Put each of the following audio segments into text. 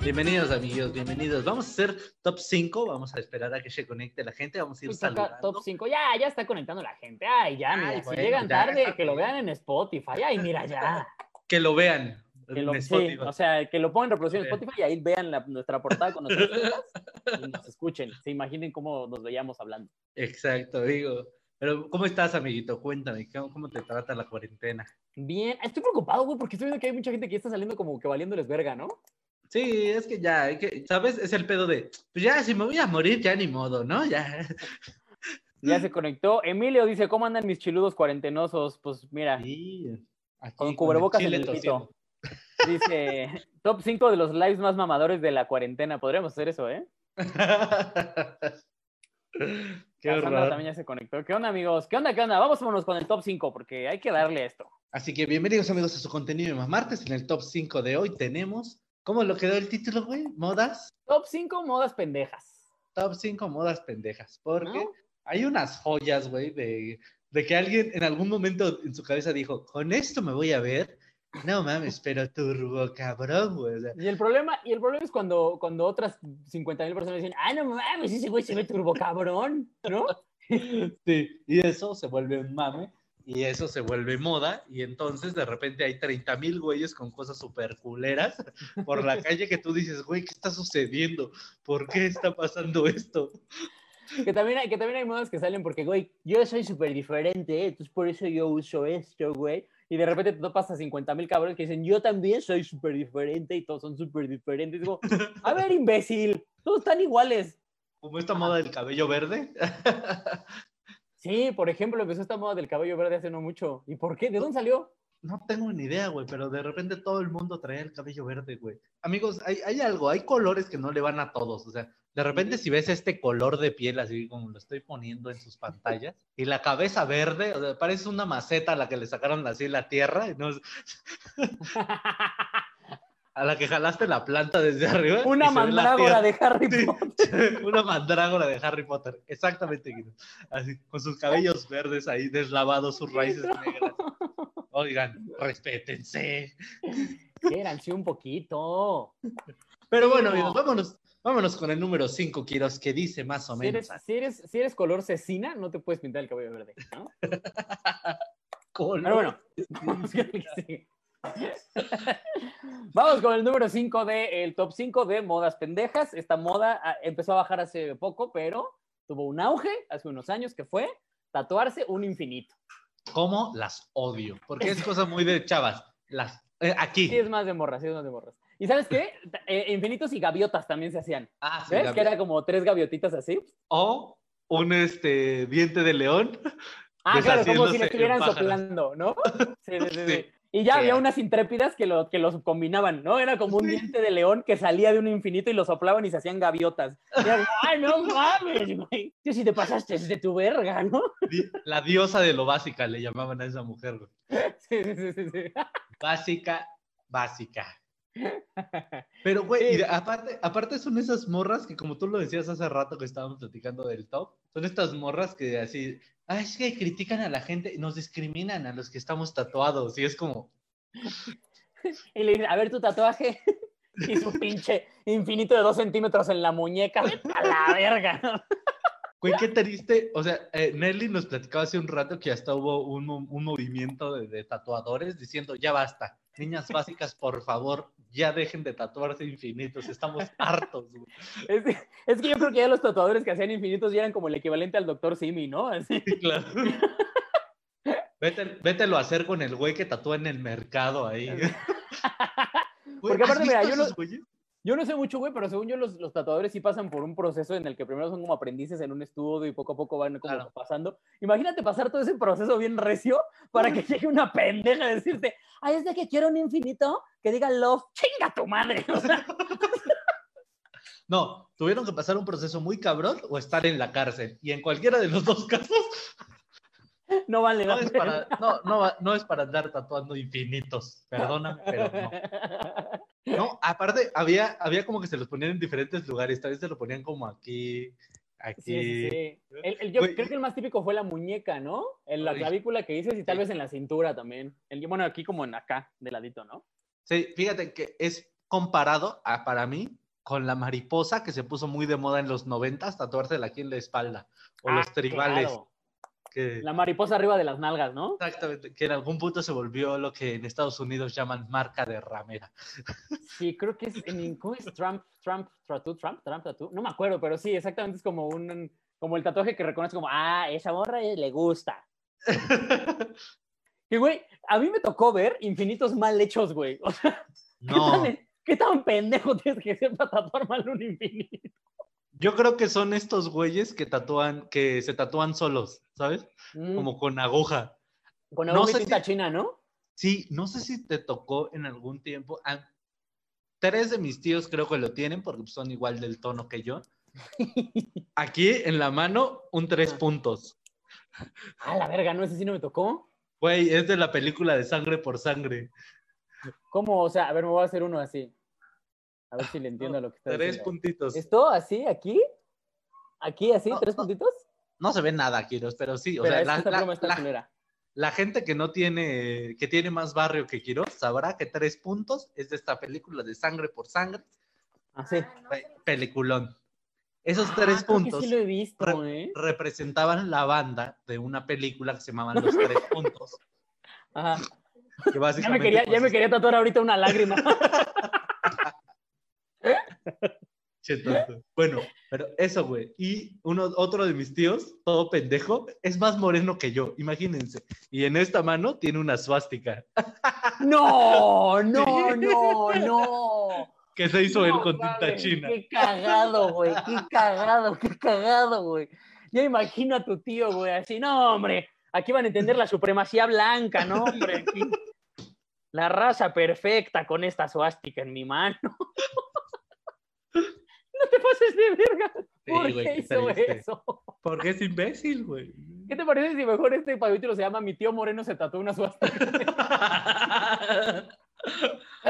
Bienvenidos amigos, bienvenidos. Vamos a hacer top 5, vamos a esperar a que se conecte la gente, vamos a ir Pues saludando. Top 5, ya, ya está conectando la gente. Ay, ya, mira, Ay, si bueno, llegan ya, tarde, que lo vean en Spotify. Ay, mira, ya. Que lo vean Que lo, en sí, o sea, que lo pongan en reproducción en. Spotify y ahí vean la- nuestra portada con caras y nos escuchen. Se imaginen cómo nos veíamos hablando. Exacto, digo. Pero, ¿cómo estás, amiguito? Cuéntame, ¿cómo, te trata la cuarentena? Bien, estoy preocupado, güey, porque estoy viendo que hay mucha gente que ya está saliendo como que valiéndoles verga, ¿no? Sí, es que ya, que, ¿sabes? Es el pedo de, pues ya, si me voy a morir, ya ni modo, ¿no? Ya. Ya se conectó. Emilio dice, ¿cómo andan mis chiludos cuarentenosos? Pues mira, Sí, aquí con cubrebocas en el pito. Dice, top 5 de los lives más mamadores de la cuarentena. Podríamos hacer eso, ¿eh? Qué también ya se conectó. ¿Qué onda, amigos? ¿Qué onda, qué onda? Vámonos con el top 5 porque hay que darle esto. Así que bienvenidos amigos a su contenido de más martes. En el top 5 de hoy tenemos, ¿cómo lo quedó el título, güey? Modas. Top 5 modas pendejas. Top 5 modas pendejas. Porque ¿no? hay unas joyas, güey, de, de que alguien en algún momento en su cabeza dijo, con esto me voy a ver. No mames, pero turbo cabrón, güey. O sea, Y el problema, y el problema es cuando, cuando otras 50 mil personas dicen, ah, no mames, ese güey se ve turbo cabrón, ¿no? Sí, y eso se vuelve un mame y eso se vuelve moda y entonces de repente hay 30 mil güeyes con cosas súper culeras por la calle que tú dices, güey, ¿qué está sucediendo? ¿Por qué está pasando esto? Que también, hay, que también hay modas que salen porque, güey, yo soy súper diferente, ¿eh? entonces por eso yo uso esto, güey. Y de repente te topas a 50 mil cabrones que dicen, yo también soy súper diferente y todos son súper diferentes. Digo, a ver, imbécil, todos están iguales. Como esta moda del cabello verde. Sí, por ejemplo, empezó esta moda del cabello verde hace no mucho. ¿Y por qué? ¿De dónde salió? No tengo ni idea, güey, pero de repente todo el mundo trae el cabello verde, güey. Amigos, hay, hay algo, hay colores que no le van a todos. O sea, de repente si ves este color de piel, así como lo estoy poniendo en sus pantallas, y la cabeza verde, o sea, parece una maceta a la que le sacaron así la tierra, y no, a la que jalaste la planta desde arriba. Una mandrágora de Harry Sí. Potter. Una mandrágora de Harry Potter, exactamente. Así, con sus cabellos verdes ahí deslavados, sus raíces negras. Oigan, respétense. Quéranse un poquito. Pero Sí, bueno, amigos, vámonos, vámonos con el número 5, Kiros, que dice más o Si menos. eres, si, eres, si eres color cecina, no te puedes pintar el cabello verde, ¿no? Color. Pero bueno, vamos con el que sigue. Vamos con el número 5 del top 5 de modas pendejas. Esta moda ah, empezó a bajar hace poco, pero tuvo un auge hace unos años que fue tatuarse un infinito. ¿Cómo las odio? Porque es cosa muy de chavas. Las, eh, aquí. Sí, es más de morras, sí, es más de morras. ¿Y sabes qué? Eh, infinitos y gaviotas también se hacían. Ah, sí, ¿Ves? Gaby. Que era como tres gaviotitas así. O un este, diente de león. Ah, claro, como si le estuvieran soplando, ¿no? Sí, sí, sí. sí. Y ya Sí. había unas intrépidas que, lo, que los combinaban, ¿no? Era como un Sí. diente de león que salía de un infinito y lo soplaban y se hacían gaviotas. Y era como, ¡ay, no mames, güey! Tío, si te pasaste de tu verga, ¿no? La diosa de lo básica le llamaban a esa mujer. güey. Sí, sí, sí, sí. Básica, básica. Pero, güey, Sí. aparte, aparte son esas morras que, como tú lo decías hace rato que estábamos platicando del top, son estas morras que así, ah, es que critican a la gente, nos discriminan a los que estamos tatuados, y es como, Y le dice, a ver tu tatuaje. Y su pinche infinito de dos centímetros en la muñeca. A la verga. güey, qué triste. O sea, eh, Nelly nos platicaba hace un rato que hasta hubo un, mo- un movimiento de, de tatuadores diciendo, ya basta, niñas básicas, por favor, ya dejen de tatuarse infinitos, estamos hartos. güey". Es, es que yo creo que ya los tatuadores que hacían infinitos ya eran como el equivalente al doctor Simi, ¿no? Así. Sí, claro. Vete, vételo a hacer con el güey que tatúa en el mercado ahí. Porque ¿has aparte, mira, yo esos lo- güeyes? Yo no sé mucho, güey, pero según yo, los, los tatuadores sí pasan por un proceso en el que primero son como aprendices en un estudio y poco a poco van como Claro. pasando. Imagínate pasar todo ese proceso bien recio para que llegue una pendeja a decirte, ay, es de que quiero un infinito que diga love, chinga tu madre. O sea, No, tuvieron que pasar un proceso muy cabrón o estar en la cárcel. Y en cualquiera de los dos casos, no vale no es para, no, no, no es para andar tatuando infinitos. Perdóname, pero no. No, aparte, había, había como que se los ponían en diferentes lugares. Tal vez se lo ponían como aquí, Aquí. Sí, sí, sí. El- el- yo creo que el más típico fue la muñeca, ¿no? En la clavícula que dices y tal vez en la cintura también. El, bueno, aquí como en acá, de ladito, ¿no? Sí, fíjate que es comparado a, para mí con la mariposa que se puso muy de moda en los 90, tatuársela aquí en la espalda. O Ah, los tribales. claro. Que, La mariposa arriba de las nalgas, ¿no? Exactamente, que en algún punto se volvió lo que en Estados Unidos llaman marca de ramera. Sí, creo que es en ¿cómo es Trump, Trump, tattoo, Trump, Trump, tattoo. No me acuerdo, pero sí, exactamente es como un como el tatuaje que reconoce como, ah, esa morra le gusta. Y güey, a mí me tocó ver infinitos mal hechos, güey. O sea, ¿qué, No, tan, qué tan pendejo tienes que ser para tatuar mal un infinito? Yo creo que son estos güeyes que tatúan, que se tatúan solos, ¿sabes? Mm, Como con aguja. con no algo sé tinta si- china, ¿no? Sí, no sé si te tocó en algún tiempo. ah, tres de mis tíos creo que lo tienen porque son igual del tono que yo. Aquí en la mano, un tres Ah. puntos. Ah, la verga, no, ese sí no me tocó. Güey, es de la película de Sangre por Sangre. ¿Cómo? O sea, a ver, me voy a hacer uno así. A ver si le entiendo No, lo que está Tres diciendo. puntitos. ¿Esto así, aquí? ¿Aquí, así, No, tres no. puntitos? No se ve nada, Quiroz, pero sí. O Pero sea, la, la- la- gente que no tiene, que tiene más barrio que Quiroz, sabrá que tres puntos es de esta película de Sangre por Sangre. Así. Güey, Peliculón. Esos Ah, tres puntos sí lo he visto, re- ¿eh? representaban la banda de una película que se llamaban Los Tres Puntos. Ajá. Que Ya me, quería, ya pues, me quería tatuar ahorita una lágrima. Che, tonto. Bueno, pero eso, güey. Y uno, otro de mis tíos, todo pendejo, es más moreno que yo, imagínense. Y en esta mano tiene una suástica No, no, no, no. que se hizo él No con tinta china. Qué cagado, güey. Qué cagado, qué cagado, güey. Ya imagino a tu tío, güey, así, no, hombre. Aquí van a entender la supremacía blanca, no, hombre. aquí. La raza perfecta con esta suástica en mi mano. Te pases de verga. Sí, ¿Por güey, qué hizo triste. eso? Porque es imbécil, güey. ¿Qué te parece si mejor este capítulo se llama Mi tío Moreno se tatuó una suástica?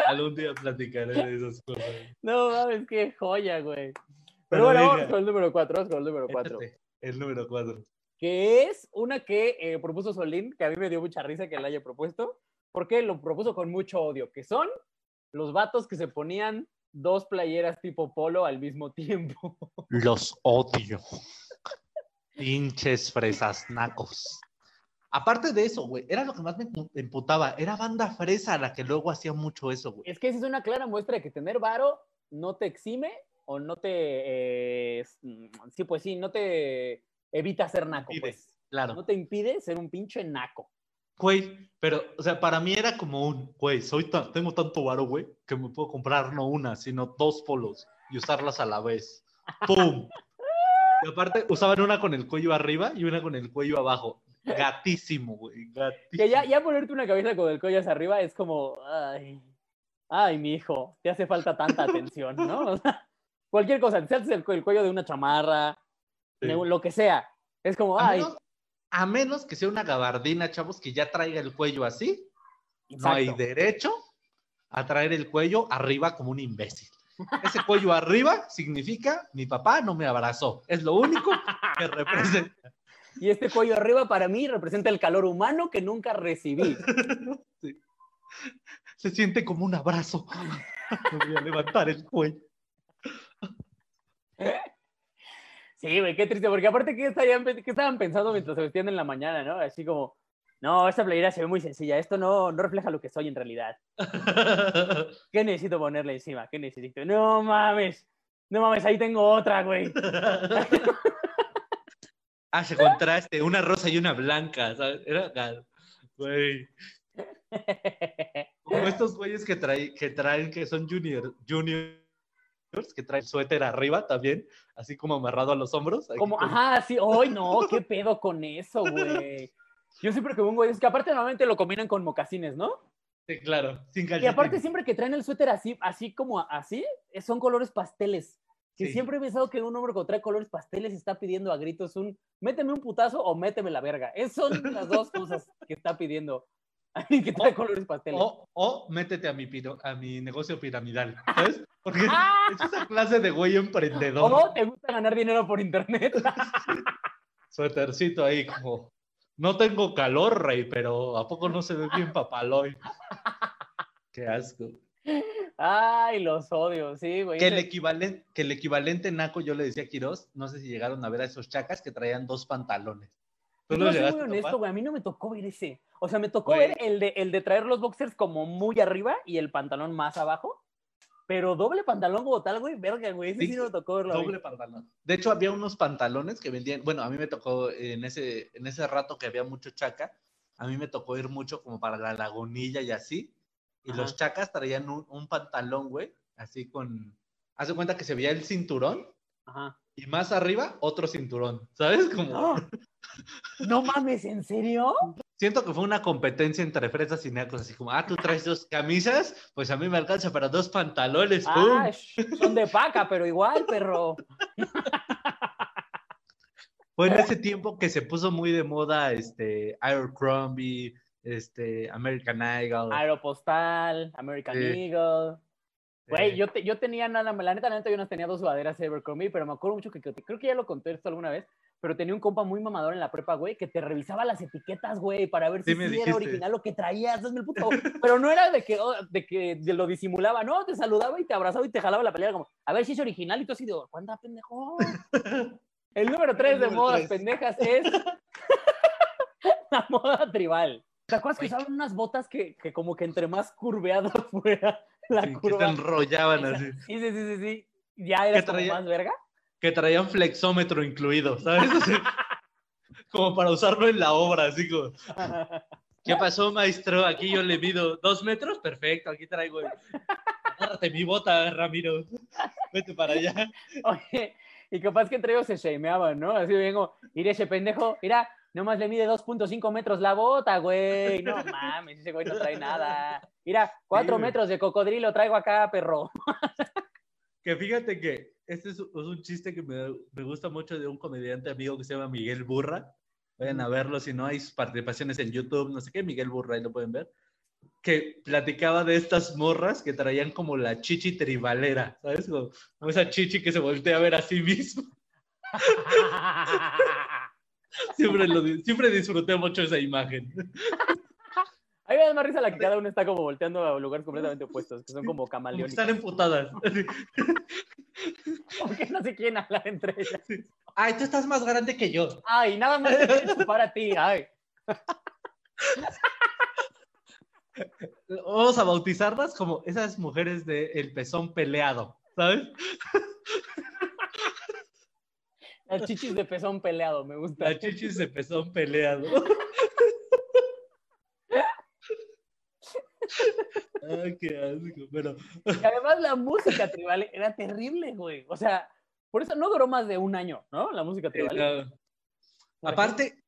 Algún día platicaré de esas cosas. No mames, qué joya, güey. Pero Pero bueno, vamos con el número 4, vamos con el número 4. Échate, El número cuatro. Que es una que eh, propuso Solín, que a mí me dio mucha risa que la haya propuesto, porque lo propuso con mucho odio, que son los vatos que se ponían dos playeras tipo polo al mismo tiempo. Los odio. Pinches fresas nacos. Aparte de eso, güey, era lo que más me empu- emputaba. Era banda fresa la que luego hacía mucho eso, güey. Es que esa es una clara muestra de que tener varo no te exime o no te... eh, sí, pues sí, no te evita ser naco, pues. Claro. No te impide ser un pinche naco. Güey, pero, o sea, para mí era como un, güey, soy tan- tengo tanto varo, güey, que me puedo comprar no una, sino dos polos y usarlas a la vez. ¡Pum! Y aparte, usaban una con el cuello arriba y una con el cuello abajo. Gatísimo, güey, gatísimo. Que ya, ya ponerte una cabeza con el cuello hacia arriba es como, ay, ay, mi hijo, te hace falta tanta atención, ¿no? O sea, cualquier cosa, te haces el, cu- el cuello de una chamarra, Sí. de lo que sea. Es como, A ay, a menos que sea una gabardina, chavos, que ya traiga el cuello así, no hay derecho a traer el cuello arriba como un imbécil. Ese cuello arriba significa mi papá no me abrazó. Es lo único que representa. Y este cuello arriba para mí representa el calor humano que nunca recibí. Sí. Se siente como un abrazo. Me voy a levantar el cuello. Sí, güey, qué triste, porque aparte, ¿qué, estarían, pe- qué estaban pensando mientras se vestían en la mañana, no? Así como, no, esta playera se ve muy sencilla, esto no, no refleja lo que soy en realidad. ¿Qué necesito ponerle encima? ¿Qué necesito? No mames, no mames, ahí tengo otra, güey. Hace contraste, una rosa y una blanca, ¿sabes? Era, güey. Como estos güeyes que, traen, que traen, que son junior, juniors, que traen suéter arriba también, así como amarrado a los hombros. Como, con- ajá, sí, hoy no, qué pedo con eso, güey. Yo siempre que güey, es que aparte normalmente lo combinan con mocasines, ¿no? Sí, claro, sin Y aparte calcetines. siempre que traen el suéter así, así como así, son colores pasteles. Que Sí. siempre he pensado que un hombre que trae colores pasteles está pidiendo a gritos un méteme un putazo o méteme la verga. Es, son las dos cosas que está pidiendo. Alguien que trae colores pasteles. O, o métete a mi, piro- a mi negocio piramidal, ¿sabes? Porque es esa clase de güey emprendedor. O te gusta ganar dinero por internet. Suétercito ahí como, no tengo calor, rey, pero ¿a poco no se ve bien papaloy? Qué asco. Ay, los odio, sí, güey. Que el, equivalente, que el equivalente naco, yo le decía a Quiroz, no sé si llegaron a ver a esos chacas que traían dos pantalones. ¿Tú los soy muy honesto, güey. A mí no me tocó ver ese. O sea, me tocó ver el de, el de traer los boxers como muy arriba y el pantalón más abajo. Pero doble pantalón como tal, güey, verga, güey. Ese sí, Sí, no me tocó verlo. Doble pantalón. De hecho, había unos pantalones que vendían, bueno, a mí me tocó en ese, en ese rato que había mucho chaca, a mí me tocó ir mucho como para la lagunilla y así, y los chacas traían un, un pantalón, güey, así con, haz de cuenta que se veía el cinturón, Ajá. y más arriba otro cinturón, ¿sabes? Como, ¡Ah! No mames, ¿en serio? siento que fue una competencia entre fresas y nacos, así como, ah, tú traes dos camisas, pues a mí me alcanza para dos pantalones, ¡pum! Ah, son de paca, pero igual, perro. Fue en ese tiempo que se puso muy de moda este Abercrombie, este American Eagle. Aeropostal, American Sí. Eagle. Güey, eh, yo, te- yo tenía nada, la neta, la neta, yo no tenía dos sudaderas de Abercrombie, pero me acuerdo mucho que, que- creo que ya lo conté esto alguna vez, pero tenía un compa muy mamador en la prepa, güey, que te revisaba las etiquetas, güey, para ver Sí si sí era original lo que traías, hazme el puto. Pero no era de que, oh, de que de lo disimulaba, no, te saludaba y te abrazaba y te jalaba la pelea, como, a ver si es original, y tú así de, ¿cuánta pendejo? El número tres de número modas tres. pendejas es la moda tribal. ¿Te acuerdas que usaban unas botas que, que como que entre más curveado fuera la sí, que curva? te enrollaban esa- así. Sí, sí, sí, sí, sí. Ya eras como más verga. Que traían flexómetro incluido, ¿sabes? Así, como para usarlo en la obra, así como, ¿qué pasó, maestro? Aquí yo le mido dos metros, perfecto, aquí traigo. el- Agárrate mi bota, Ramiro. Vete para allá. Oye, y capaz que entre ellos se shameaban, ¿no? Así vengo, mire ese pendejo, mira, nomás le mide 2.5 metros la bota, güey. No mames, ese güey no trae nada. Mira, 4 güey. metros de cocodrilo traigo acá, perro. Que fíjate que este es, un chiste que me, me gusta mucho de un comediante amigo que se llama Miguel Burra. Vayan a verlo, si no hay participaciones en YouTube, no sé qué, Miguel Burra, ahí lo pueden ver. Que platicaba de estas morras que traían como la chichi tribalera, ¿sabes? Como, como esa chichi que se voltea a ver a sí mismo. Siempre, lo siempre disfruté mucho esa imagen. A mí me da más risa la que cada uno está como volteando a lugares completamente opuestos, que son como camaleónicos. están emputadas. Porque no se quieren hablar entre ellas. Ay, tú estás más grande que yo. Ay, nada más te quieren chupar a ti, ay. Vamos a bautizarlas como esas mujeres de el pezón peleado, ¿sabes? Las chichis de pezón peleado, me gusta. La chichis de pezón peleado. Ay, qué asco, pero Y además la música tribal era terrible, güey. O sea, por eso no duró más de un año, ¿no? La música tribal. eh, aparte,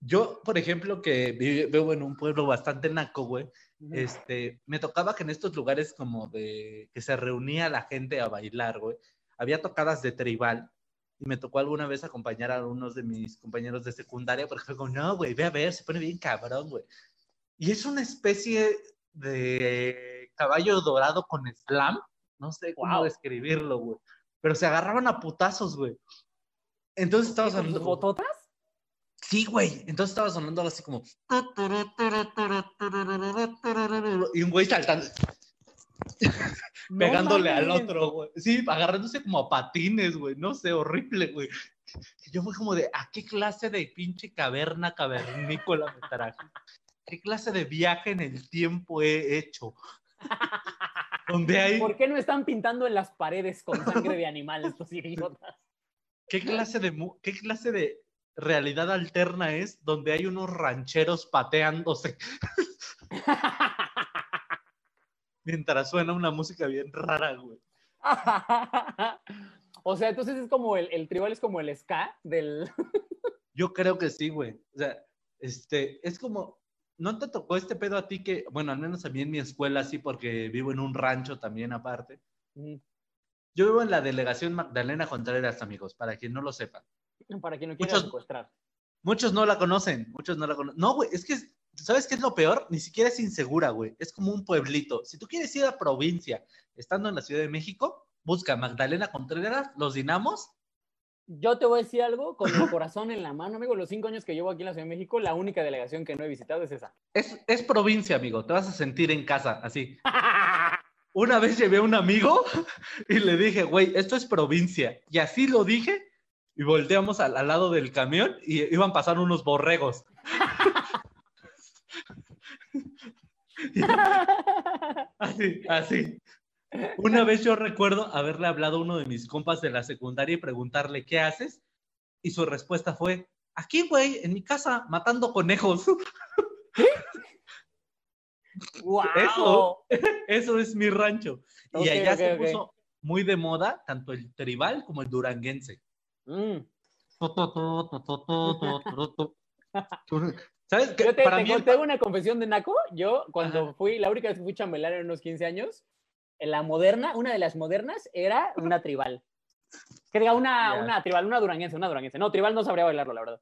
yo, por ejemplo, que vi- vivo en un pueblo bastante naco, güey, Ujú. este, me tocaba que en estos lugares como de que se reunía la gente a bailar, güey, había tocadas de tribal y me tocó alguna vez acompañar a unos de mis compañeros de secundaria porque fue como, no, güey, ve a ver, se pone bien cabrón, güey. Y es una especie de caballo dorado con slam, no sé cómo Guau. describirlo, güey, pero se agarraban a putazos, güey. Entonces estaba ¿Con sus sonando como- bototas? Sí, güey. Entonces estaba sonando así como. Y un güey saltando, No pegándole al otro, güey. Sí, agarrándose como a patines, güey. No sé, horrible, güey. Yo fui como de, ¿a qué clase de pinche caverna cavernícola me traje? ¿Qué clase de viaje en el tiempo he hecho? Donde hay, ¿Por qué no están pintando en las paredes con sangre de animal estos idiotas? ¿qué clase de, qué clase de realidad alterna es donde hay unos rancheros pateándose mientras suena una música bien rara, güey? o sea, entonces es como el, el tribal es como el ska del. Yo creo que sí, güey. O sea, este, es como, ¿no te tocó este pedo a ti que, bueno, al menos a mí en mi escuela sí, porque vivo en un rancho también aparte. Yo vivo en la delegación Magdalena Contreras, amigos, para quien no lo sepa. Para quien no quiera Muchos- secuestrar. Muchos no la conocen, muchos no la conocen. No, güey, es que ¿sabes qué es lo peor? Ni siquiera es insegura, güey. Es como un pueblito. Si tú quieres ir a provincia, estando en la Ciudad de México, busca Magdalena Contreras, los Dinamos. Yo te voy a decir algo con el corazón en la mano, amigo. Los cinco años que llevo aquí en la Ciudad de México, la única delegación que no he visitado es esa. Es, es provincia, amigo. Te vas a sentir en casa, así. Una vez llevé a un amigo y le dije, güey, esto es provincia. Y así lo dije y volteamos al, al lado del camión y iban pasando unos borregos. Así, así. Una vez yo recuerdo haberle hablado a uno de mis compas de la secundaria y preguntarle, ¿qué haces? Y su respuesta fue, aquí, güey, en mi casa, matando conejos. ¡Wow! Eso, eso es mi rancho. Ok, y allá ok, se ok. puso muy de moda tanto el tribal como el duranguense. Mm. ¿Sabes qué? Yo te, Para te mí el- conté una confesión de Naco. Yo, cuando Ajá. fui, la única vez que fui chambelán en unos 15 años, en la moderna, una de las modernas era una tribal. Que diga, una, una tribal, una duranguense, una duranguense. No, tribal no sabría bailarlo, la verdad.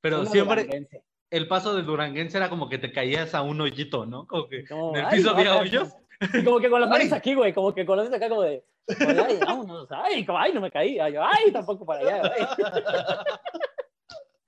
pero Una siempre duranguense. el paso del duranguense era como que te caías a un hoyito, ¿no? Como que Como, en el piso había hoyos. Y como que con las manos aquí, güey, como que con las manos acá, como de, ay, vámonos, ay, como, ay, no me caí, ay, ay, tampoco para allá, ay.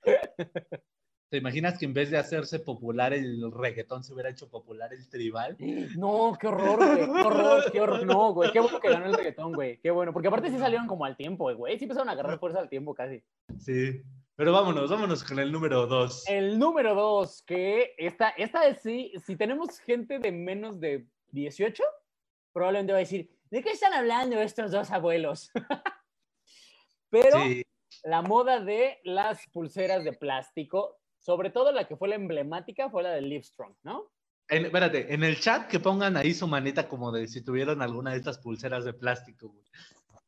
¿Te imaginas que en vez de hacerse popular el reggaetón se hubiera hecho popular el tribal? No, qué horror, güey, qué horror, qué horror, no, güey, qué bueno que ganó el reggaetón, güey, qué bueno, porque aparte sí salieron como al tiempo, güey, sí empezaron a agarrar fuerza al tiempo casi. Sí. Pero vámonos, vámonos con el número dos. El número dos, que esta, esta es sí, si tenemos gente de menos de 18, probablemente va a decir, ¿de qué están hablando estos dos abuelos? Pero Sí. la moda de las pulseras de plástico, sobre todo la que fue la emblemática, fue la de Livestrong, ¿no? En- espérate, en el chat que pongan ahí su manita como de si tuvieron alguna de estas pulseras de plástico, güey.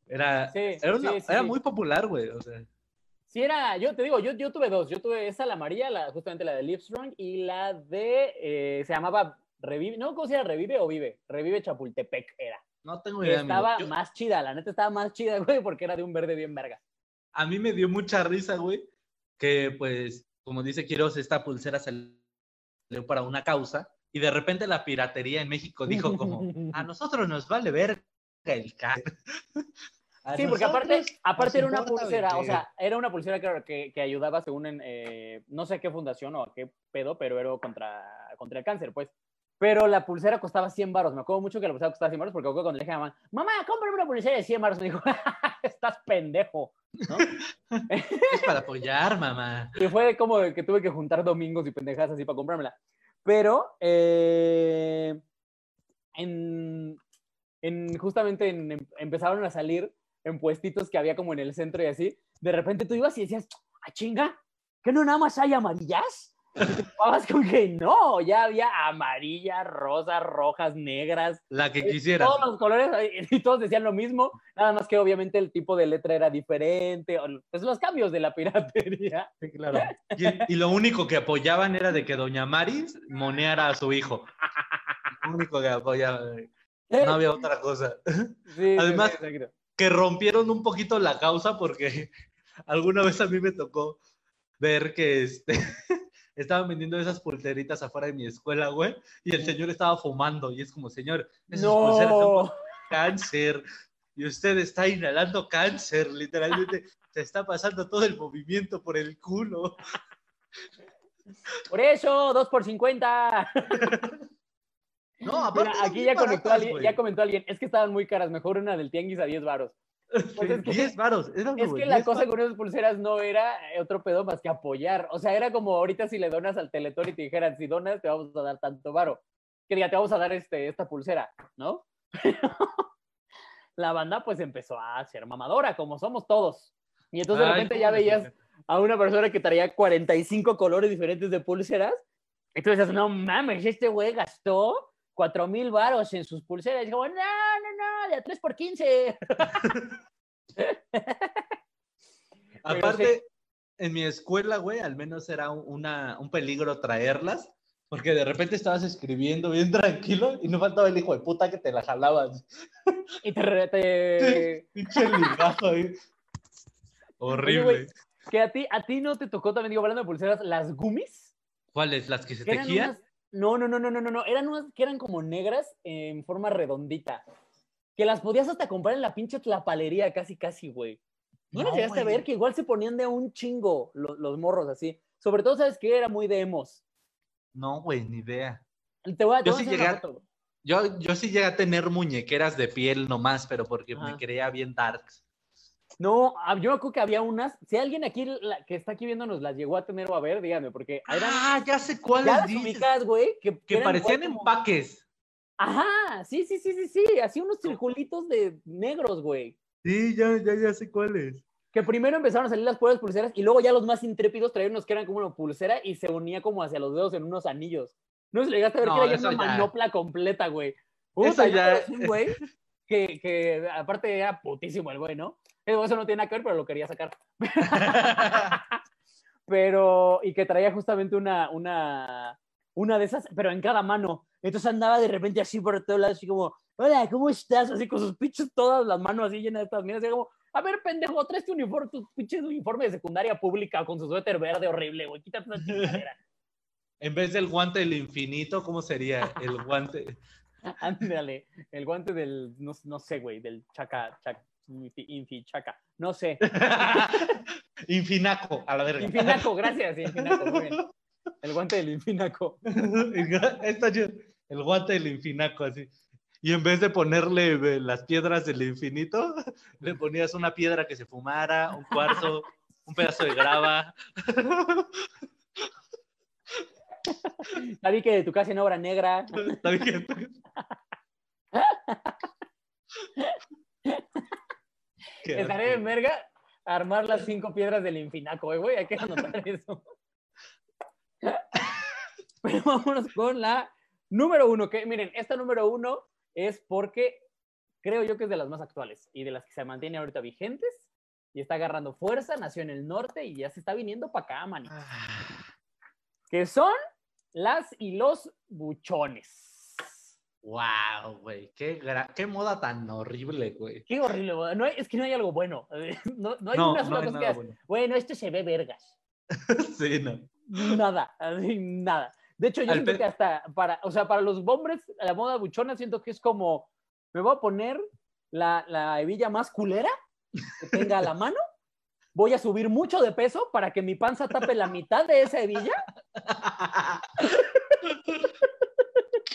Era, Sí, era, una- sí, sí, era sí. muy popular, güey. O sea, Sí, era, yo te digo, yo, yo tuve dos. Yo tuve esa, la amarilla, la, justamente la de Livestrong, y la de, eh, se llamaba Revive, no, ¿cómo se llama? ¿Revive o Vive? Revive Chapultepec era. no tengo idea, estaba Yo- más chida, la neta estaba más chida, güey, porque era de un verde bien verga. a mí me dio mucha risa, güey, que pues, como dice Quiroz, esta pulsera salió para una causa y de repente la piratería en México dijo como, a nosotros nos vale ver el ca-". A Sí, porque aparte, aparte era una pulsera, o vender". sea, era una pulsera que, que, que ayudaba según en, eh, no sé qué fundación o a qué pedo, pero era contra, contra el cáncer, pues. Pero la pulsera costaba 100 baros. Me acuerdo mucho que la pulsera costaba 100 baros porque cuando le dije a mamá, mamá, cómprame una pulsera de 100 baros. Me dijo, estás pendejo. ¿No? Es para apoyar, mamá. Y fue como que tuve que juntar domingos y pendejadas así para comprármela. Pero, eh, en, en- justamente en- em- empezaron a salir en puestitos que había como en el centro y así. De repente tú ibas y decías, ¡ah, chinga! ¿Que no nada más hay amarillas? Y te topabas con que no, ya había amarillas, rosas, rojas, negras, La que quisiera. todos los colores y todos decían lo mismo, nada más que obviamente el tipo de letra era diferente, pues los cambios de la piratería. Sí, claro. Y, y lo único que apoyaban era de que Doña Maris moneara a su hijo. Lo único que apoyaba. No había otra cosa. Sí, Además- sí. Que rompieron un poquito la causa porque alguna vez a mí me tocó ver que este, estaban vendiendo esas pulseritas afuera de mi escuela, güey, y el señor estaba fumando. Y es como, señor, esas pulseras son no, cáncer. Y usted está inhalando cáncer, literalmente. Se está pasando todo el movimiento por el culo. por eso, dos por 50. No, Mira, aparte son aquí ya, conectó baratas, alguien, güey. ya comentó alguien, es que estaban muy caras, mejor una del tianguis a 10 varos. Pues es que- 10 varos. era Es que la 10 cosa varos. con esas pulseras no era eh, otro pedo más que apoyar. O sea, era como ahorita si le donas al Teletón y te dijeran, si donas te vamos a dar tanto varo. Que diga, te vamos a dar este, esta pulsera, ¿no? la banda pues empezó a ser mamadora, como somos todos. Y entonces de Ay, repente ya veías a una persona que traía 45 colores diferentes de pulseras. Y tú decías, no mames, este güey gastó 4 mil varos en sus pulseras. Y como, no, no, no, de a 3 por 15. Aparte, en mi escuela, güey, al menos era un- una, un peligro traerlas, porque de repente estabas escribiendo bien tranquilo y no faltaba el hijo de puta que te la jalabas. Y te, te- Pinche ligazo ahí. Horrible. güey. que a ti, a ti no te tocó también, digo, hablando de pulseras, las gummies. ¿Cuáles? ¿Las que se tejían? No, no, no, no, no, no, no. Eran unas que eran como negras en forma redondita. Que las podías hasta comprar en la pinche tlapalería, casi, casi, güey. ¿No, las llegaste a ver? Que igual se ponían de un chingo lo- los, morros así. Sobre todo, ¿sabes qué? Era muy de emos. No, güey, ni idea. Te voy a, te Yo voy sí llegué foto. Yo, yo sí llegué a tener muñequeras de piel nomás, pero porque Ajá. me creía bien darks. No, ah, yo me acuerdo que había unas. Si alguien aquí la- que está aquí viéndonos las llegó a tener o a ver, díganme, porque eran. Ah, ya sé ya cuáles las dices. ubicas, güey. Que, parecían empaques. Ajá, sí, sí, sí, sí, sí. Así unos circulitos de negros, güey. Sí, ya, ya, ya sé cuáles. Que primero empezaron a salir las puras pulseras y luego ya los más intrépidos traían unos que eran como una pulsera y se unía como hacia los dedos en unos anillos. No sé si llegaste a ver No, que era ya una ya. manopla completa, güey. Puta, ya- güey que, que aparte era putísimo el güey, ¿no? Eso no tiene nada que ver, pero lo quería sacar. pero, y que traía justamente una, una, una de esas, pero en cada mano. Entonces andaba de repente así por todos lados, así como, hola, ¿cómo estás? Así con sus pinches todas las manos así llenas de estas miras, así como, a ver, pendejo, traes tu uniforme, tu pinche uniforme de secundaria pública con su suéter verde horrible, güey, quítate esa chingadera. En vez del guante del infinito, ¿cómo sería el guante? Ándale, el guante del, no, no sé, güey, del chaca, chaca, infi, infi, chaca, no sé. Infinaco, a la verga. Infinaco, gracias, Infinaco, muy bien. El guante del Infinaco. Está chido. El guante del infinaco, así. Y en vez de ponerle eh, las piedras del infinito, le ponías una piedra que se fumara, un cuarzo, un pedazo de grava. Sabí que de tu casa en obra negra. Está bien. Estaré en verga armar las cinco piedras del Infinaco, eh, güey, hay que anotar eso. Pero vámonos con la número uno, que miren, esta número uno es porque creo yo que es de las más actuales y de las que se mantienen ahorita vigentes y está agarrando fuerza, nació en el norte y ya se está viniendo para acá, manito. Que son las y los buchones. Wow, güey. Qué, qué moda tan horrible, güey. Qué horrible, güey. no hay- es que no hay algo bueno. No, no hay No, una sola cosa que bueno. bueno, esto se ve vergas. Sí, no. Nada, así, nada. De hecho, yo Al siento pe- que hasta para, o sea, para los hombres, la moda buchona siento que es como, me voy a poner la, la hebilla más culera que tenga a la mano, voy a subir mucho de peso para que mi panza tape la mitad de esa hebilla,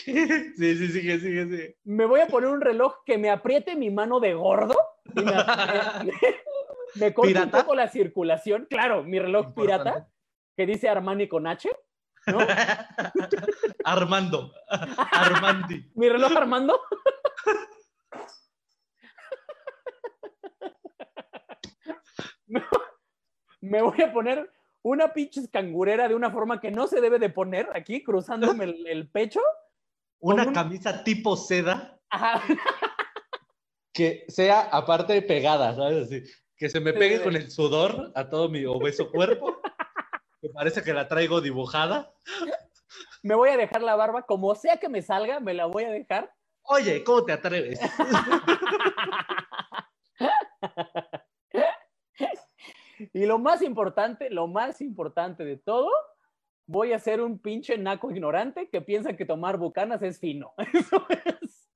Sí, sí, sigue, sigue, sigue. me voy a poner un reloj que me apriete mi mano de gordo y me, me, un poco la circulación. Claro, mi reloj pirata, que dice Armani con H, ¿no? Armando. Armandi. Mi reloj Armando. Me- Me voy a poner una pinche cangurera de una forma que no se debe de poner aquí, cruzándome el, el pecho. Una un- camisa tipo seda Ajá. que sea aparte de pegada, ¿sabes? Así, que se me pegue con el sudor a todo mi obeso cuerpo. Que parece que la traigo dibujada. Me voy a dejar la barba, como sea que me salga, me la voy a dejar. Oye, ¿cómo te atreves? Y lo más importante, lo más importante de todo, voy a ser un pinche naco ignorante que piensa que tomar bucanas es fino. Eso es.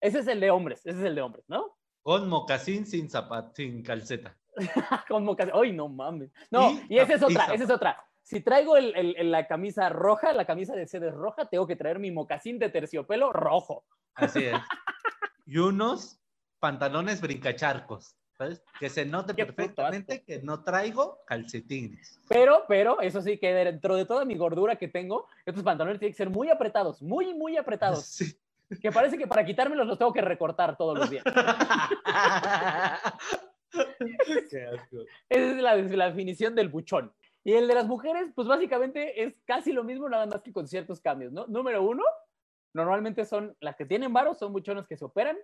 Ese es el de hombres, ese es el de hombres, ¿no? Con mocasín sin zapat, sin calceta. Con mocasín. Ay, no mames. No, Y y, esa es otra, esa es otra. Si traigo el- el- el- la camisa roja, la camisa de sedes roja, tengo que traer mi mocasín de terciopelo rojo. Así es. Y unos pantalones brincacharcos, ¿sabes? Que se note perfectamente que no traigo calcetines. Pero, pero, eso sí, que dentro de toda mi gordura que tengo, estos pantalones tienen que ser muy apretados, muy, muy apretados. Sí. Que parece que para quitármelos los tengo que recortar todos los días. Qué asco. Esa es la, la definición del buchón. Y el de las mujeres, pues básicamente es casi lo mismo, nada más que con ciertos cambios, ¿no? Número uno, normalmente son las que tienen varos, son buchones que se operan,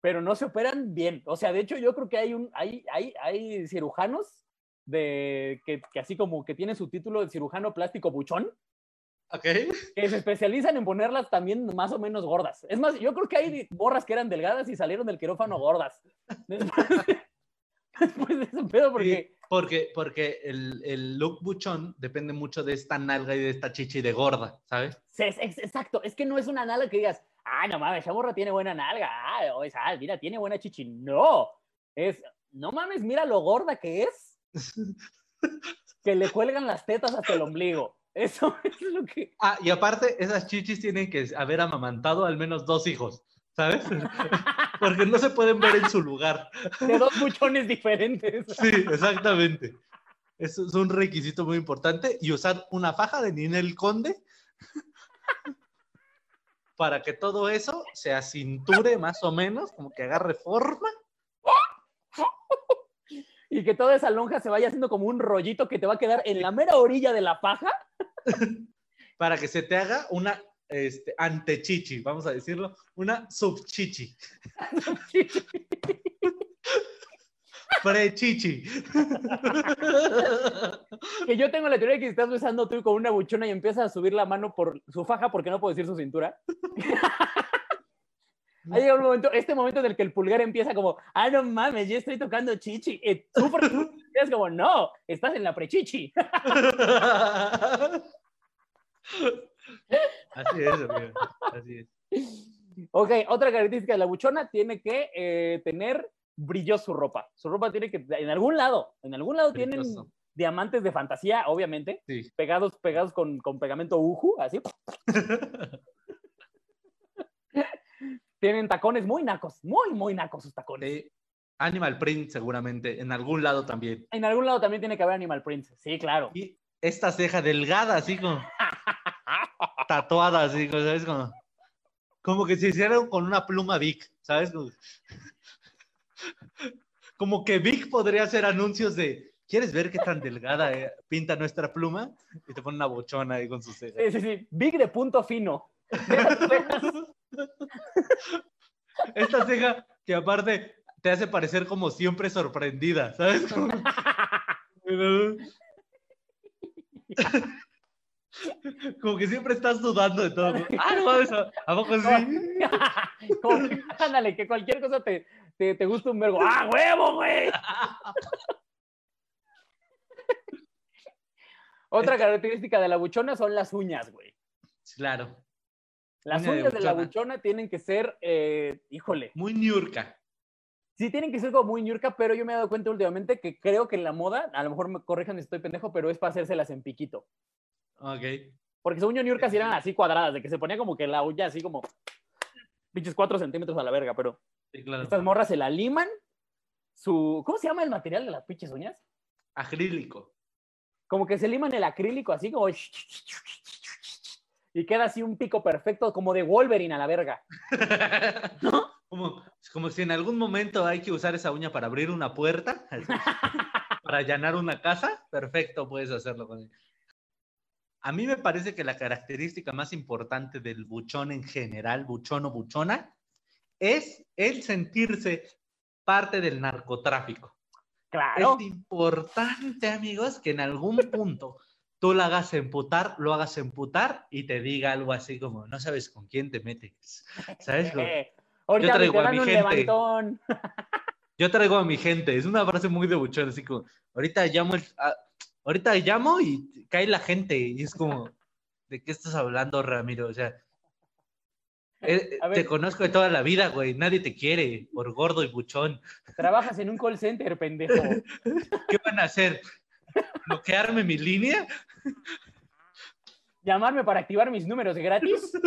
pero no se operan bien. O sea, de hecho, yo creo que hay, un, hay, hay, hay cirujanos de, que, que así como que tienen su título de cirujano plástico buchón, que se especializan en ponerlas también más o menos gordas. Es más, yo creo que hay morras que eran delgadas y salieron del quirófano gordas. Después de, después de ese pedo, porque Porque, porque el, el look buchón depende mucho de esta nalga y de esta chichi de gorda, ¿sabes? Sí, es- es- exacto, es que no es una nalga que digas, ah, no mames, esa morra tiene buena nalga, ah, o esa, mira, tiene buena chichi. No, es, no mames, mira lo gorda que es, que le cuelgan las tetas hasta el ombligo. Eso es lo que... Ah, y aparte, esas chichis tienen que haber amamantado al menos dos hijos, ¿sabes? Porque no se pueden ver en su lugar. De dos buchones diferentes. Sí, exactamente. Eso es un requisito muy importante. Y usar una faja de Ninel Conde para que todo eso se acinture más o menos, como que agarre forma. Y que toda esa lonja se vaya haciendo como un rollito que te va a quedar en la mera orilla de la faja. para que se te haga una este, antechichi, vamos a decirlo, una subchichi, prechichi. Que yo tengo la teoría de que si estás besando tú con una buchona y empiezas a subir la mano por su faja, porque no puedo decir su cintura. Ha llegado un momento, este momento en el que el pulgar empieza como, ah, no mames, yo estoy tocando chichi. Y tú, por tú, es como, no, estás en la prechichi. Así es, amigo. Así es. Ok, otra característica de la buchona tiene que eh, tener brillo su ropa. Su ropa tiene que, en algún lado, en algún lado tienen diamantes de fantasía, obviamente, Sí. pegados, pegados con, con pegamento uju, así. Tienen tacones muy nacos, muy, muy nacos sus tacones. Animal print, seguramente, en algún lado también. En algún lado también tiene que haber Animal Prince. Sí, claro. Y esta ceja delgada, así como tatuada, así, como, ¿sabes? Como, como que se hicieron con una pluma Vic, ¿sabes? Como, como que Vic podría hacer anuncios de, ¿quieres ver qué tan delgada eh, pinta nuestra pluma? Y te pone una bochona ahí con su ceja. Sí, sí, sí. Big de punto fino. Esta ceja que aparte te hace parecer como siempre sorprendida, ¿sabes? Como- Como que siempre estás dudando de todo. Ah, no mames, ¿a a poco sí? Como que, ándale, que cualquier cosa te, te, te gusta un vergo. ¡Ah, huevo, güey! Otra característica de la buchona son las uñas, güey. Claro, Las Uña uñas de, la buchona. tienen que ser, eh, híjole, muy ñurca. sí tienen que ser como muy ñurca, pero yo me he dado cuenta últimamente que creo que en la moda, a lo mejor me corrijan si estoy pendejo, pero es para hacérselas en piquito. Ok. Porque según yo, ñurcas sí eran así cuadradas, de que se ponía como que la uña así como pinches 4 centímetros a la verga, pero Sí, claro. estas morras se la liman. Su, ¿Cómo se llama el material de las pinches uñas? Acrílico. Como que se liman el acrílico así como... Y queda así un pico perfecto, como de Wolverine a la verga. Como, como si en algún momento hay que usar esa uña para abrir una puerta, para allanar una casa, perfecto, puedes hacerlo con ella. A mí me parece que la característica más importante del buchón en general, buchón o buchona, es el sentirse parte del narcotráfico. Claro. Es importante, amigos, que en algún punto tú la hagas emputar, lo hagas emputar y te diga algo así como, no sabes con quién te metes. ¿Sabes? Ahorita Yo traigo a mi gente. levantón. Yo traigo a mi gente, es una frase muy de buchón, así como, ahorita llamo, el- a- ahorita llamo y cae la gente, y es como, ¿de qué estás hablando, Ramiro? O sea, eh, te conozco de toda la vida, güey, nadie te quiere por gordo y buchón. Trabajas en un call center, pendejo. ¿Qué van a hacer? ¿Bloquearme mi línea? Llamarme para activar mis números gratis.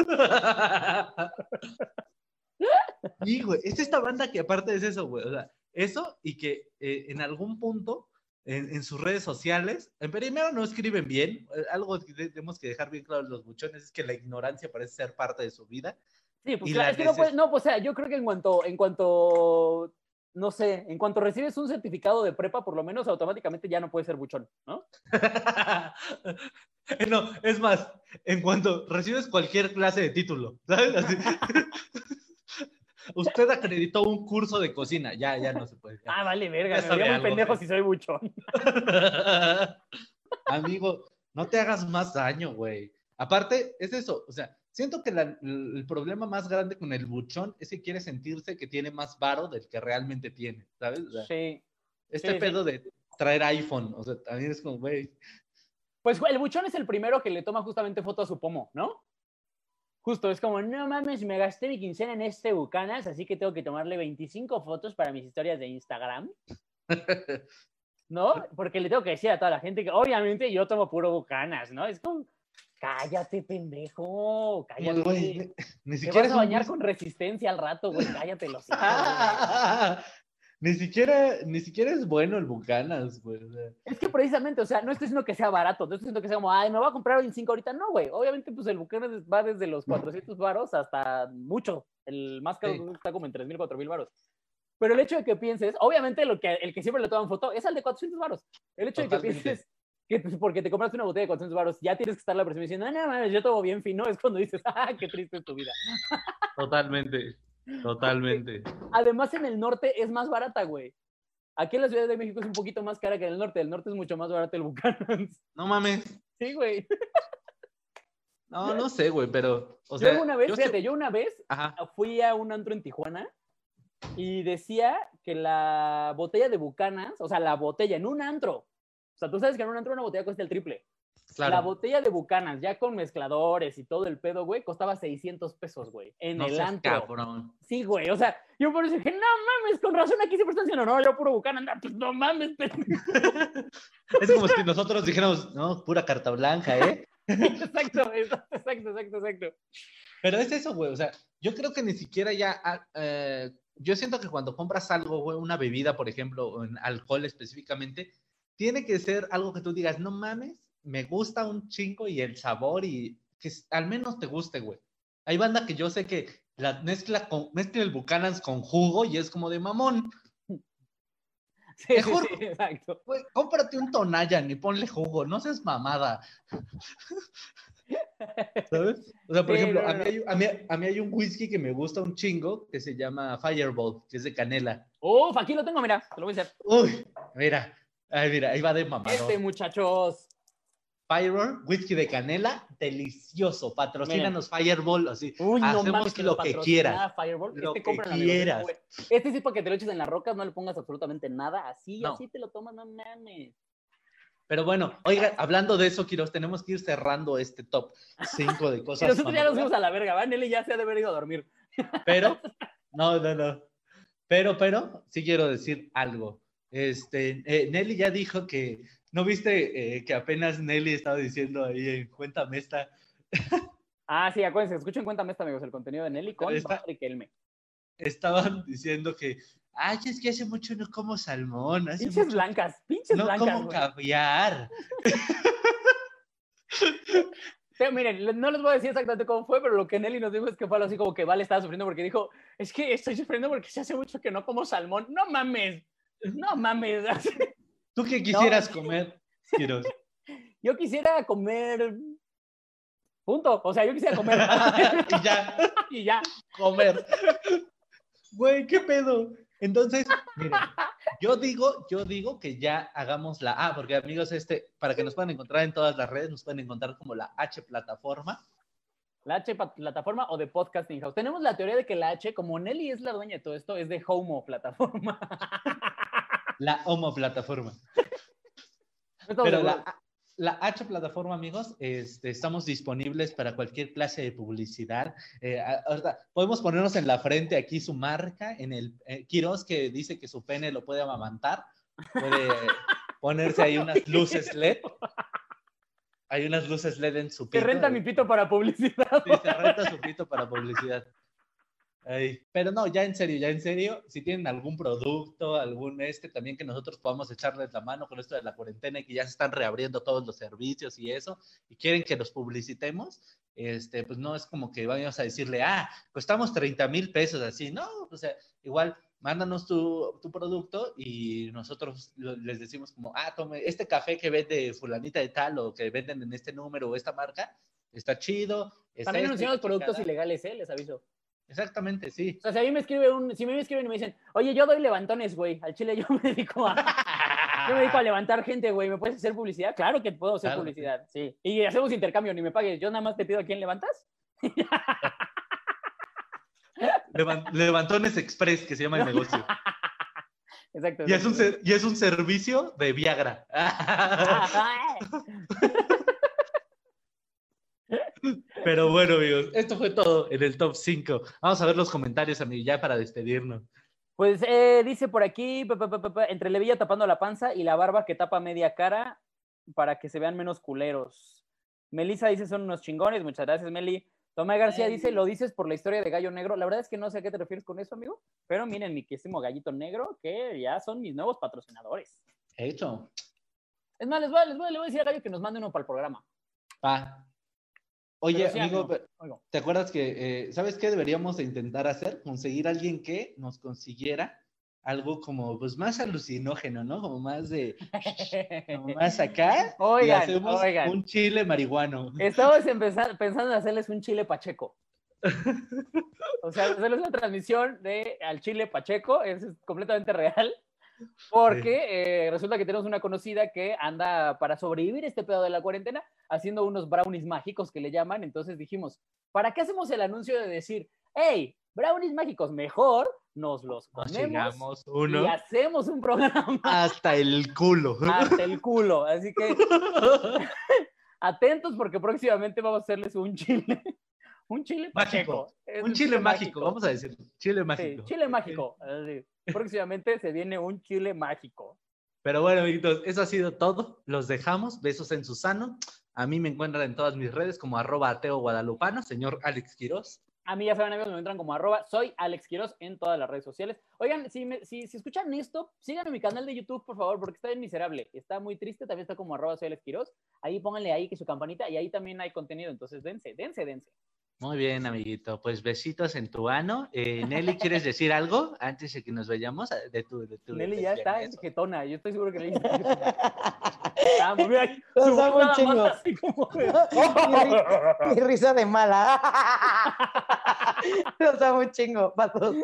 Y, güey, es esta banda que aparte es eso, güey. O sea, eso y que eh, en algún punto en, en sus redes sociales, en primero no escriben bien. eh, Algo que te- tenemos que dejar bien claro los buchones es que la ignorancia parece ser parte de su vida. Sí, pues claro, la es que no, puedes- no, pues, o sea, yo creo que en cuanto, en cuanto, no sé, en cuanto recibes un certificado de prepa, por lo menos automáticamente ya no puedes ser buchón, ¿no? no, es más, en cuanto recibes cualquier clase de título, ¿sabes? Así. Usted acreditó un curso de cocina, ya, ya no se puede. ya. Ah, vale, verga, Ya me algo, pendejo ¿eh? si soy buchón. Amigo, no te hagas más daño, güey. Aparte, es eso, o sea, siento que la- el problema más grande con el buchón es que quiere sentirse que tiene más varo del que realmente tiene, ¿sabes? O sea, Sí, este sí, pedo de traer iPhone. O sea, también es como, güey. Pues el buchón es el primero que le toma justamente foto a su pomo, ¿no? Justo, es como, no mames, me gasté mi quincena en este Bucanas, así que tengo que tomarle 25 fotos para mis historias de Instagram. ¿No? Porque le tengo que decir a toda la gente que obviamente yo tomo puro Bucanas, ¿no? Es como, cállate, pendejo, cállate. Güey, ni Te siquiera vas es a un bañar whisky. con resistencia al rato, güey, cállate los Ni siquiera, ni siquiera es bueno el Bucanas, güey. Es que precisamente, o sea, no estoy diciendo que sea barato, no estoy diciendo que sea como, ay, me voy a comprar 25 ahorita. No, güey. Obviamente, pues el Bucanas va desde los 400 varos hasta mucho. El más caro Sí. está como en 3.000, 4.000 varos. Pero el hecho de que pienses, obviamente lo que, el que siempre le toman foto es al de 400 varos. El hecho de que Totalmente. pienses que pues, porque te compraste una botella de 400 varos, ya tienes que estar la persona diciendo, "Ah, no mames, yo tomo bien fino, es cuando dices, ah, qué triste es tu vida. Totalmente. Totalmente. Además, en el norte es más barata, güey. Aquí en la Ciudad de México es un poquito más cara que en el norte. El norte es mucho más barato el Bucanas. No mames. Sí, güey. No, no sé, güey, pero. O yo sea, una vez, yo fíjate, sí- yo una vez Ajá. fui a un antro en Tijuana y decía que la botella de Bucanas, o sea, la botella en un antro, o sea, tú sabes que en un antro una botella cuesta el triple. La Claro. botella de Bucanas, ya con mezcladores y todo el pedo, güey, costaba 600 pesos, güey, en No el seas antro. cabrón. Sí, güey, o sea, yo por eso dije, no mames, con razón aquí siempre están diciendo, no, yo puro Bucanas, no, pues no mames, pendejo". Es como si nosotros dijéramos, no, pura carta blanca, ¿eh? exacto, exacto, exacto, exacto, exacto. Pero es eso, güey. O sea, yo creo que ni siquiera ya. ah, eh, yo siento que cuando compras algo, güey, una bebida, por ejemplo, en alcohol específicamente, tiene que ser algo que tú digas, no mames, me gusta un chingo y el sabor y que al menos te guste, güey. Hay banda que yo sé que la mezcla, con, mezcla el Buchanan's con jugo y es como de mamón. Sí, Mejor- sí, exacto. Güey, cómprate un Tonayan y ponle jugo, no seas mamada. ¿Sabes? O sea, por ejemplo, no, a, mí hay, a, mí, a mí hay un whisky que me gusta un chingo que se llama Fireball, que es de canela. Uf, aquí lo tengo, mira, te lo voy a hacer. Uy, mira, ay, mira, ahí va de mamado. Este, muchachos. Fireball, whisky de canela, delicioso. Patrocínanos Fireball, así. Uy, no Hacemos mames, lo que quieras. Fireball. Lo este que la quieras. Este sí para que te lo eches en las rocas, no le pongas absolutamente nada. Así, No. así te lo tomas, no mames. Pero bueno, oiga, hablando de eso, Kiros, tenemos que ir cerrando este top 5 de cosas. nosotros ya nos fuimos a la verga, ¿va? Nelly ya se ha de haber ido a dormir. Pero, no, no, no. Pero, pero, sí quiero decir algo. Este, eh, Nelly ya dijo que, ¿no viste eh, que apenas Nelly estaba diciendo ahí en Cuéntame esta? Ah, sí, acuérdense, escuchen Cuéntame esta, amigos, el contenido de Nelly con Está- Patrick Elme. Estaban diciendo que, ay, es que hace mucho no como salmón, hace Pinches mucho blancas, pinches no blancas, como güey. caviar. Sí, miren, no les voy a decir exactamente cómo fue, pero lo que Nelly nos dijo es que fue algo así como que Vale estaba sufriendo porque dijo, es que estoy sufriendo porque se hace mucho que no como salmón. No mames, no mames. ¿Tú qué quisieras comer, Kiros? Yo quisiera comer... Punto. O sea, yo quisiera comer. y ya, y ya. comer. Güey, ¿qué pedo? Entonces, miren, yo digo, yo digo que ya hagamos la A, porque amigos, este, para que nos puedan encontrar en todas las redes, nos pueden encontrar como la H plataforma. La H plataforma o de Podcasting House. Tenemos la teoría de que la H, como Nelly es la dueña de todo esto, es de Homo plataforma. La Homo plataforma. Pero la, la H plataforma, amigos, este, estamos disponibles para cualquier clase de publicidad. Eh, ahorita podemos ponernos en la frente aquí su marca, en el eh, Quiroz que dice que su pene lo puede amamantar. Puede ponerse ahí unas luces LED. Hay unas luces LED en su pito. renta mi pito para publicidad. Sí, se renta su pito para publicidad. Ay, Pero no, ya en serio, ya en serio, si tienen algún producto, algún este, también que nosotros podamos echarles la mano con esto de la cuarentena y que ya se están reabriendo todos los servicios y eso, y quieren que los publicitemos, este, pues no es como que vayamos a decirle, ah, costamos 30 mil pesos así, no, o sea, igual mándanos tu, tu producto y nosotros lo- les decimos como, ah, tome este café que vende fulanita de tal o que venden en este número o esta marca, está chido. está También esto, anunciamos productos chingada". ilegales, ¿eh? Les aviso. Exactamente, sí. O sea, si a mí me escribe un, si a mí me escriben y me dicen, oye, yo doy levantones, güey. Al chile yo me dedico a, yo me dedico a levantar gente, güey. ¿Me puedes hacer publicidad? Claro que puedo hacer Claro, publicidad, sí. Y hacemos intercambio, ni me pagues. Yo nada más te pido a quién levantas. Levan- Levantones Express, que se llama el negocio. Exacto. Y es, un, y es un servicio de Viagra. Pero bueno, amigos, esto fue todo en el top 5. Vamos a ver los comentarios, amigos, ya para despedirnos. Pues eh, dice por aquí, pa, pa, pa, pa, pa, entre levilla tapando la panza y la barba que tapa media cara para que se vean menos culeros. Melissa dice son unos chingones, muchas gracias Meli. Tomás García dice, lo dices por la historia de Gallo Negro. La verdad es que no sé a qué te refieres con eso, amigo. Pero miren, mi querísimo Gallito Negro, que ya son mis nuevos patrocinadores. Hecho. Es más, les voy, a- les voy, a- le voy a decir a Gallo que nos mande uno para el programa. Pa. Oye, sí, amigo. ¿te acuerdas que, eh, ¿sabes qué deberíamos de intentar hacer? Conseguir a alguien que nos consiguiera algo como, pues, más alucinógeno, ¿no? Como más de, como más acá. y Oigan, hacemos oigan. un chile marihuano. Estamos empezando, pensando en hacerles un chile pacheco. O sea, hacerles una transmisión de al chile pacheco, es completamente real. Porque eh, resulta que tenemos una conocida que anda para sobrevivir este pedo de la cuarentena haciendo unos brownies mágicos que le llaman. Entonces dijimos, ¿para qué hacemos el anuncio de decir, hey, brownies mágicos, mejor nos los Nos comemos chingamos y uno hacemos un programa hasta el culo. hasta el culo? Así que atentos porque próximamente vamos a hacerles un chile, un chile Mágico. un chile mágico, vamos a decir. Chile Sí, mágico. chile mágico. así. Próximamente se viene un chile mágico. Pero bueno, amiguitos, eso ha sido todo. Los dejamos. Besos en Susano. A mí me encuentran en todas mis redes como arroba ateo guadalupano, señor Alex Quiroz. A mí ya saben, amigos, me encuentran como arroba, soy Alex Quiroz en todas las redes sociales. Oigan, si, me- si, si escuchan esto, síganme en mi canal de YouTube, por favor, porque está bien miserable. Está muy triste, también está como arroba, soy Alex Quiroz. Ahí pónganle ahí que su campanita y ahí también hay contenido. Entonces, dense, dense, dense. Muy bien, amiguito. Pues besitos en tu ano. Eh, Nelly, ¿quieres decir algo antes de que nos vayamos a- de tu, de tu Nelly ya está en lesbianismo? jetona. Yo estoy seguro que Nelly está. Vamos, mira, un chingo. así como- mi, ri- mi risa de mala. Los amo un chingo, patos.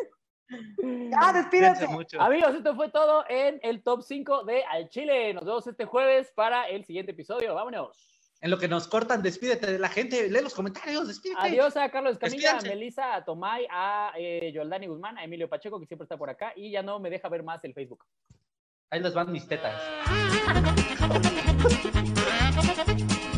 ¡Ah, despídete! mucho. Amigos, esto fue todo en el top 5 de Al Chile. Nos vemos este jueves para el siguiente episodio. Vámonos. En lo que nos cortan, despídete de la gente. Lee los comentarios, despídete. Adiós a Carlos Escamilla, a. Melissa, a Tomay, a eh, Yoldani Guzmán, a Emilio Pacheco, que siempre está por acá, y ya no me deja ver más el Facebook. Ahí les van mis tetas.